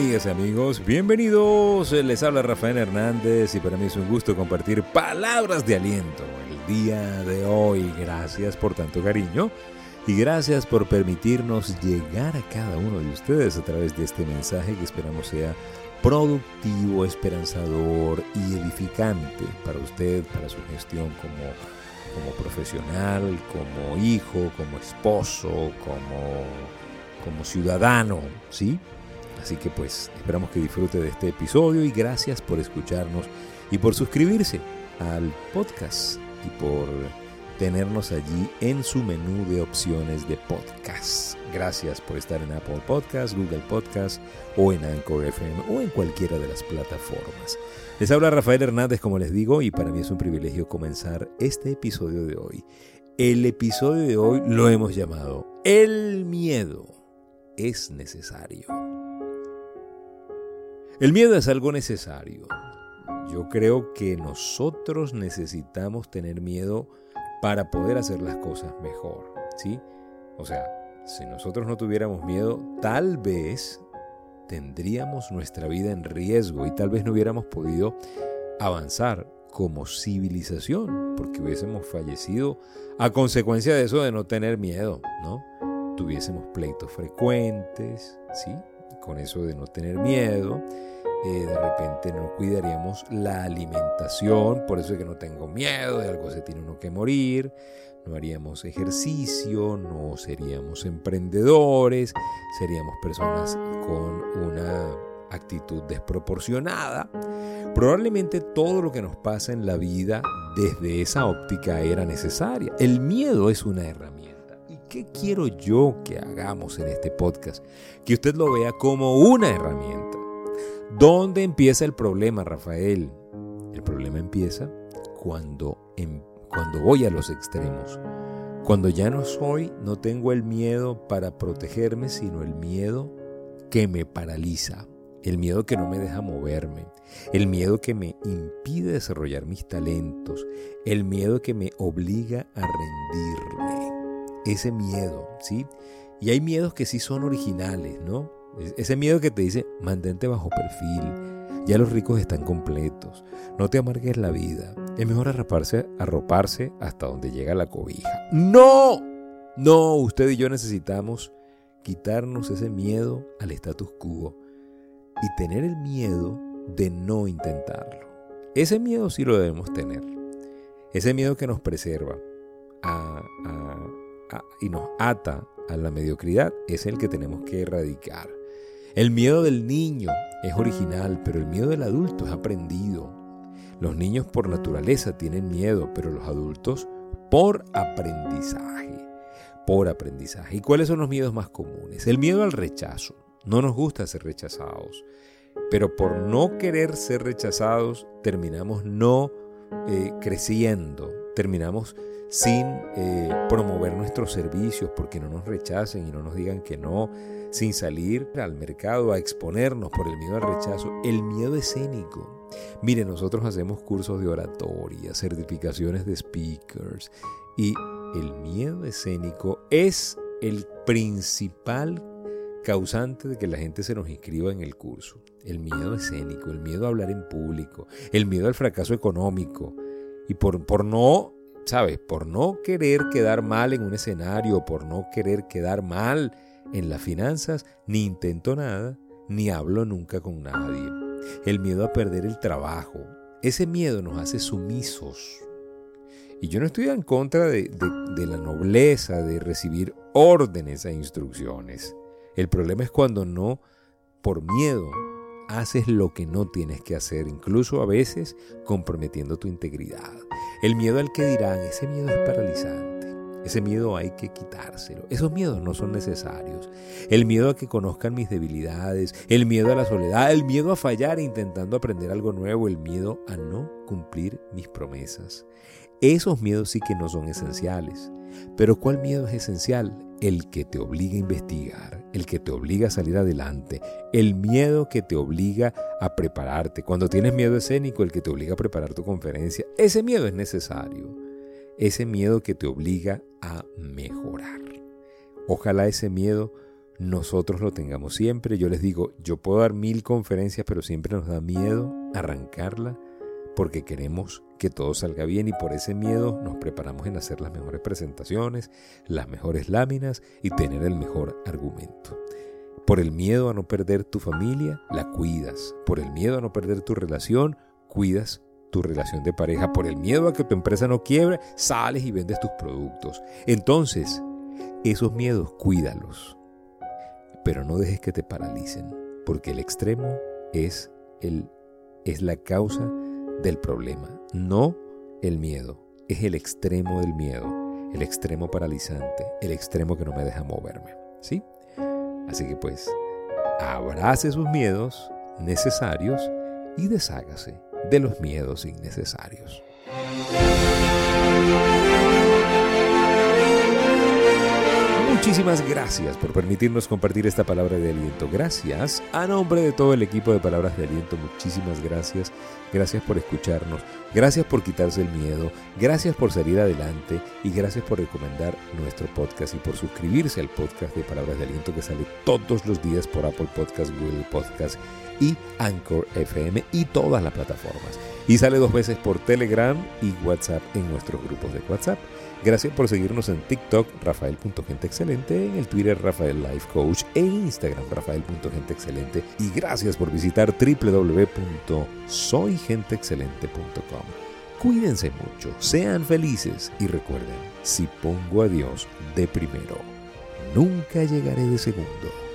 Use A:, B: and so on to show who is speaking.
A: amigas y amigos, bienvenidos. Les habla Rafael Hernández y para mí es un gusto compartir palabras de aliento el día de hoy. Gracias por tanto cariño y gracias por permitirnos llegar a cada uno de ustedes a través de este mensaje que esperamos sea productivo, esperanzador y edificante para usted, para su gestión como, como profesional, como hijo, como esposo, como, como ciudadano, ¿sí? Así que pues esperamos que disfrute de este episodio y gracias por escucharnos y por suscribirse al podcast y por tenernos allí en su menú de opciones de podcast. Gracias por estar en Apple Podcast, Google Podcast o en Anchor FM o en cualquiera de las plataformas. Les habla Rafael Hernández, como les digo, y para mí es un privilegio comenzar este episodio de hoy. El episodio de hoy lo hemos llamado El miedo es necesario. El miedo es algo necesario. Yo creo que nosotros necesitamos tener miedo para poder hacer las cosas mejor, ¿sí? O sea, si nosotros no tuviéramos miedo, tal vez tendríamos nuestra vida en riesgo y tal vez no hubiéramos podido avanzar como civilización, porque hubiésemos fallecido a consecuencia de eso de no tener miedo, ¿no? Tuviésemos pleitos frecuentes, ¿sí? Con eso de no tener miedo, eh, de repente no cuidaríamos la alimentación, por eso es que no tengo miedo, de algo se tiene uno que morir, no haríamos ejercicio, no seríamos emprendedores, seríamos personas con una actitud desproporcionada. Probablemente todo lo que nos pasa en la vida desde esa óptica era necesaria. El miedo es una herramienta. ¿Y qué quiero yo que hagamos en este podcast? Que usted lo vea como una herramienta ¿Dónde empieza el problema, Rafael? El problema empieza cuando, em, cuando voy a los extremos. Cuando ya no soy, no tengo el miedo para protegerme, sino el miedo que me paraliza, el miedo que no me deja moverme, el miedo que me impide desarrollar mis talentos, el miedo que me obliga a rendirme. Ese miedo, ¿sí? Y hay miedos que sí son originales, ¿no? Ese miedo que te dice, mantente bajo perfil, ya los ricos están completos, no te amargues la vida, es mejor arroparse, hasta donde llega la cobija. No, no, usted y yo necesitamos quitarnos ese miedo al status quo y tener el miedo de no intentarlo. Ese miedo sí lo debemos tener. Ese miedo que nos preserva y nos ata a la mediocridad es el que tenemos que erradicar. El miedo del niño es original, pero el miedo del adulto es aprendido. Los niños por naturaleza tienen miedo, pero los adultos por aprendizaje. Por aprendizaje. ¿Y cuáles son los miedos más comunes? El miedo al rechazo. No nos gusta ser rechazados, pero por no querer ser rechazados terminamos no eh, creciendo, terminamos sin eh, promover nuestros servicios porque no nos rechacen y no nos digan que no, sin salir al mercado a exponernos por el miedo al rechazo, el miedo escénico. Mire, nosotros hacemos cursos de oratoria, certificaciones de speakers y el miedo escénico es el principal causante de que la gente se nos inscriba en el curso. El miedo escénico, el miedo a hablar en público, el miedo al fracaso económico. Y por, por no, ¿sabes? Por no querer quedar mal en un escenario, por no querer quedar mal en las finanzas, ni intento nada, ni hablo nunca con nadie. El miedo a perder el trabajo. Ese miedo nos hace sumisos. Y yo no estoy en contra de, de la nobleza de recibir órdenes e instrucciones. El problema es cuando no, por miedo, haces lo que no tienes que hacer, incluso a veces comprometiendo tu integridad. El miedo al que dirán, ese miedo es paralizante. Ese miedo hay que quitárselo. Esos miedos no son necesarios. El miedo a que conozcan mis debilidades, el miedo a la soledad, el miedo a fallar intentando aprender algo nuevo, el miedo a no cumplir mis promesas. Esos miedos sí que no son esenciales. Pero ¿cuál miedo es esencial? El que te obliga a investigar, el que te obliga a salir adelante, el miedo que te obliga a prepararte. Cuando tienes miedo escénico, el que te obliga a preparar tu conferencia, ese miedo es necesario. Ese miedo que te obliga a mejorar. Ojalá ese miedo nosotros lo tengamos siempre. Yo les digo, yo puedo dar mil conferencias, pero siempre nos da miedo arrancarla porque queremos que todo salga bien y por ese miedo nos preparamos en hacer las mejores presentaciones, las mejores láminas y tener el mejor argumento. Por el miedo a no perder tu familia, la cuidas. Por el miedo a no perder tu relación, cuidas tu relación de pareja. Por el miedo a que tu empresa no quiebre, sales y vendes tus productos. Entonces, esos miedos, cuídalos. Pero no dejes que te paralicen, porque el extremo es, el, es la causa del problema, no el miedo. Es el extremo del miedo, el extremo paralizante, el extremo que no me deja moverme. ¿Sí? Así que pues, abrace sus miedos necesarios y deshágase de los miedos innecesarios. Muchísimas gracias por permitirnos compartir esta palabra de aliento. Gracias a nombre de todo el equipo de Palabras de Aliento. Muchísimas gracias. Gracias por escucharnos. Gracias por quitarse el miedo. Gracias por salir adelante. Y gracias por recomendar nuestro podcast y por suscribirse al podcast de Palabras de Aliento que sale todos los días por Apple Podcast, Google Podcast y Anchor FM y todas las plataformas. Y sale dos veces por Telegram y WhatsApp en nuestros grupos de WhatsApp. Gracias por seguirnos en TikTok, Rafael.genteexcelente, en el Twitter, Rafael Life Coach, en Instagram, Rafael.genteexcelente. Y gracias por visitar www.soygenteexcelente.com. Cuídense mucho, sean felices y recuerden, si pongo a Dios de primero, nunca llegaré de segundo.